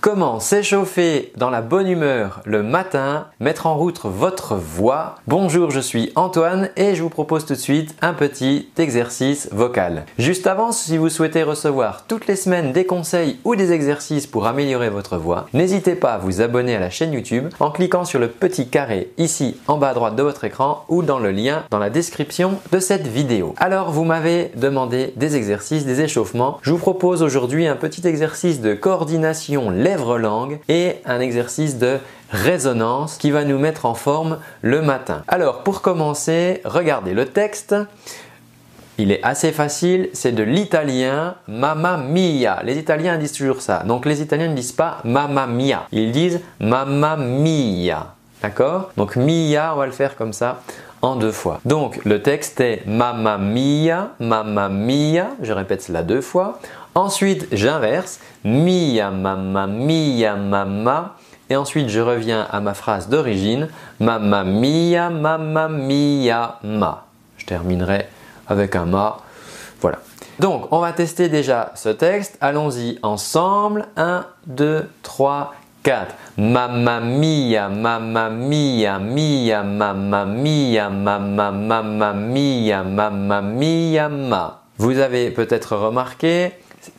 Comment s'échauffer dans la bonne humeur le matin, mettre en route votre voix? Bonjour, je suis Antoine et je vous propose tout de suite un petit exercice vocal. Juste avant, si vous souhaitez recevoir toutes les semaines des conseils ou des exercices pour améliorer votre voix, n'hésitez pas à vous abonner à la chaîne YouTube en cliquant sur le petit carré ici en bas à droite de votre écran ou dans le lien dans la description de cette vidéo. Alors, vous m'avez demandé des exercices, des échauffements. Je vous propose aujourd'hui un petit exercice de coordination lèvres-langue et un exercice de résonance qui va nous mettre en forme le matin. Alors pour commencer, regardez le texte. Il est assez facile, c'est de l'italien mamma mia. Les Italiens disent toujours ça. Donc les Italiens ne disent pas mamma mia, ils disent mamma mia. D'accord? Donc mia, on va le faire comme ça en deux fois. Donc le texte est mamma mia, mamma mia. Je répète cela deux fois. Ensuite, j'inverse. Mia, mamma, mia, mamma. Et ensuite, je reviens à ma phrase d'origine. Mamma mia, mamma mia, ma. Je terminerai avec un ma. Voilà. Donc, on va tester déjà ce texte. Allons-y ensemble. 1, 2, 3, 4. Mamma mia, mamma mia, mia, mamma mia, mamma, mamma mia, mamma mia, ma. Vous avez peut-être remarqué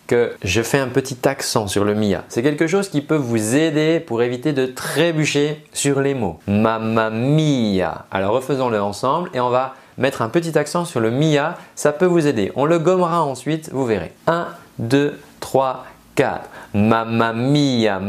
que je fais un petit accent sur le mia. C'est quelque chose qui peut vous aider pour éviter de trébucher sur les mots. Mamma mia. Alors refaisons-le ensemble et on va mettre un petit accent sur le mia. Ça peut vous aider. On le gommera ensuite, vous verrez. 1, 2, 3, 4. Mamma mia,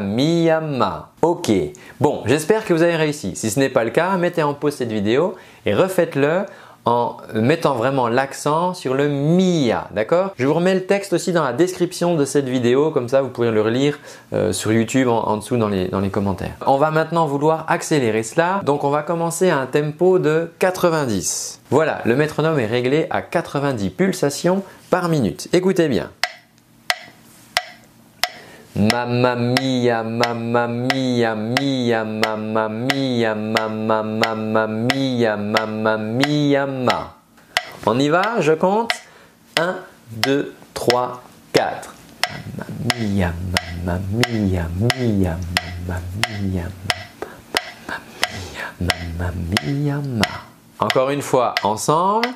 mia, ma. Ok, bon, j'espère que vous avez réussi. Si ce n'est pas le cas, mettez en pause cette vidéo et refaites-le en mettant vraiment l'accent sur le Mia, d'accord? Je vous remets le texte aussi dans la description de cette vidéo, comme ça vous pourrez le relire euh, sur YouTube en, dessous dans les, dans les commentaires. On va maintenant vouloir accélérer cela, donc on va commencer à un tempo de 90. Voilà, le métronome est réglé à 90 pulsations par minute. Écoutez bien. Mamma mia, mia, mia, mamma mia, ma. On y va, je compte? 1, 2, 3, 4. Mamma mia, mia, mia. Encore une fois, ensemble.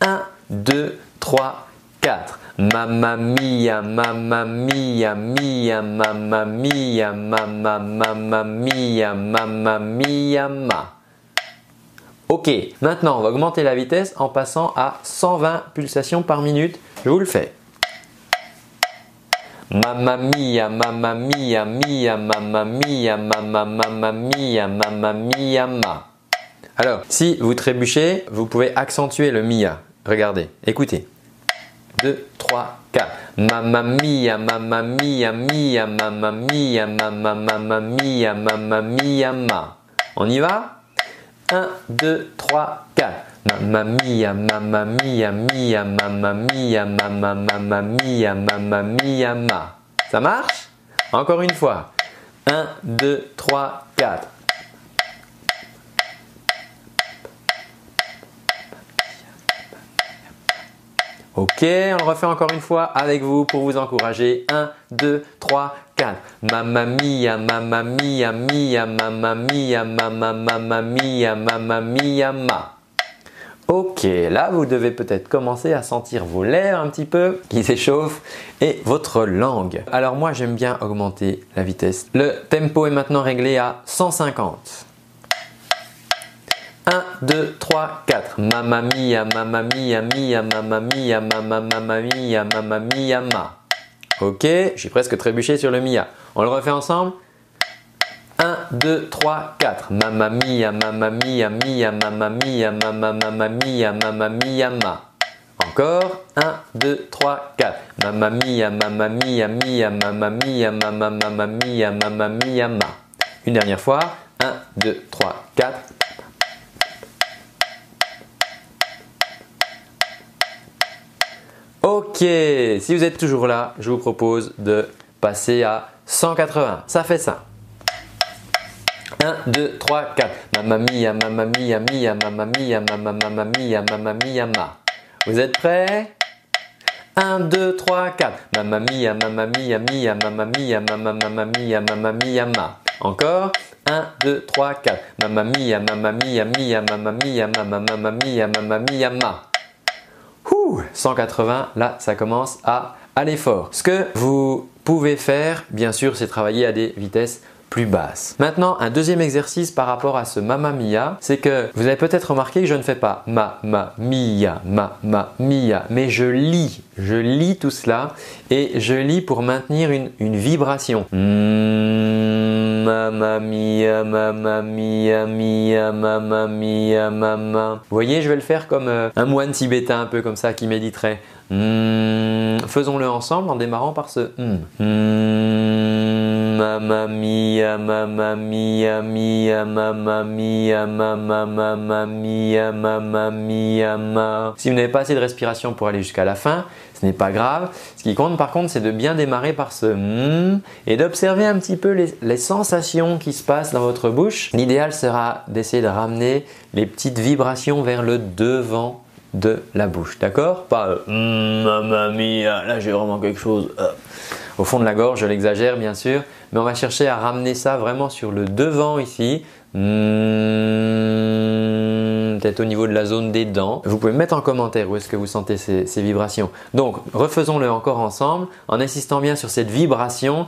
1, 2, 3, 4. Mamma mia, mamma mia, mia, mamma mia, mamma, mamma mia, mamma mia, ma. Ok, maintenant on va augmenter la vitesse en passant à 120 pulsations par minute. Je vous le fais. Mamma mia, mamma mia, mia, mamma mia, mamma, mamma mia, mamma mia, ma. Alors, si vous trébuchez, vous pouvez accentuer le mia. Regardez, écoutez. 2, 3, 4. Mamma mia, mamma mia, mia, mamma mia, mamma, mamma mia, mamma mia, ma. On y va? 1, 2, 3, 4. Mamma mia, mamma mia, mia, mamma mia, mamma, mamma mia, mamma mia, ma. Ça marche? Encore une fois. 1, 2, 3, 4. Ok, on le refait encore une fois avec vous pour vous encourager. 1, 2, 3, 4. Mamma mia, mamma mia, mia, mamma mia, mamma, mamma mia, ma. Ok, là vous devez peut-être commencer à sentir vos lèvres un petit peu qui s'échauffent et votre langue. Alors moi j'aime bien augmenter la vitesse. Le tempo est maintenant réglé à 150. 1, 2, 3, 4. Mamma mia, mamma mia, mia, mamma mia, mamma, mamma mia, mamma mia, ma. Ok, j'ai presque trébuché sur le mia. On le refait ensemble 1, 2, 3, 4. Mamma mia, mamma mia, mia, mamma mia, mamma, mamma mia, mamma mia, ma. Encore 1, 2, 3, 4. Mamma mia, mamma mia, mia, mamma mia, mamma, mamma mia, mamma mia, ma. Une dernière fois. 1, 2, 3, 4. Si vous êtes toujours là, je vous propose de passer à 180. Ça fait ça. 1, 2, 3, 4. Mamma mia, mia, mia, mamma mia, mamma ma. Vous êtes prêts 1, 2, 3, 4. Mamma mia, mamma mia, mia, mamma mia, mamma ma. Encore 1, 2, 3, 4. Mamma mia, mia, mia, mamma mia, ma. 180, là, ça commence à aller fort. Ce que vous pouvez faire, bien sûr, c'est travailler à des vitesses plus basses. Maintenant, un deuxième exercice par rapport à ce Mamma Mia, c'est que vous avez peut-être remarqué que je ne fais pas ma, ma, mia, ma, ma, mia, mais je lis, je lis tout cela et je lis pour maintenir une, vibration. Mm, Vous voyez, je vais le faire comme euh, un moine tibétain un peu comme ça qui méditerait. Mm, faisons-le ensemble en démarrant par ce mm. Mamma mia, mia, mia, mamma mia, mia. Si vous n'avez pas assez de respiration pour aller jusqu'à la fin, ce n'est pas grave. Ce qui compte par contre, c'est de bien démarrer par ce mm et d'observer un petit peu les, sensations qui se passent dans votre bouche. L'idéal sera d'essayer de ramener les petites vibrations vers le devant de la bouche, d'accord? Pas euh, mamma mia, là j'ai vraiment quelque chose au fond de la gorge, je l'exagère bien sûr, mais on va chercher à ramener ça vraiment sur le devant ici, hmm, peut-être au niveau de la zone des dents. Vous pouvez mettre en commentaire où est-ce que vous sentez ces, ces vibrations. Donc refaisons-le encore ensemble en insistant bien sur cette vibration.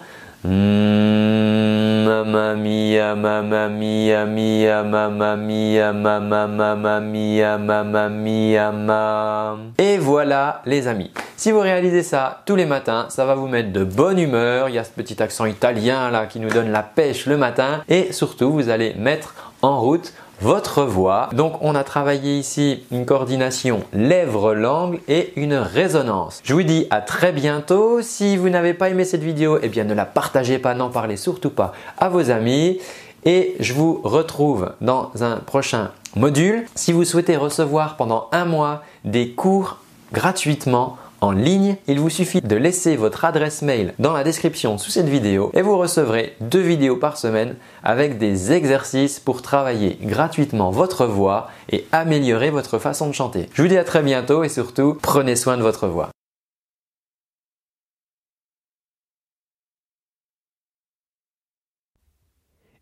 Et voilà les amis. Si vous réalisez ça tous les matins, ça va vous mettre de bonne humeur. Il y a ce petit accent italien là qui nous donne la pêche le matin. Et surtout, vous allez mettre en route votre voix. Donc on a travaillé ici une coordination lèvres-langue et une résonance. Je vous dis à très bientôt. Si vous n'avez pas aimé cette vidéo, eh bien ne la partagez pas, n'en parlez surtout pas à vos amis. Et je vous retrouve dans un prochain module. Si vous souhaitez recevoir pendant un mois des cours gratuitement, en ligne, il vous suffit de laisser votre adresse mail dans la description sous cette vidéo et vous recevrez deux vidéos par semaine avec des exercices pour travailler gratuitement votre voix et améliorer votre façon de chanter. Je vous dis à très bientôt et surtout prenez soin de votre voix.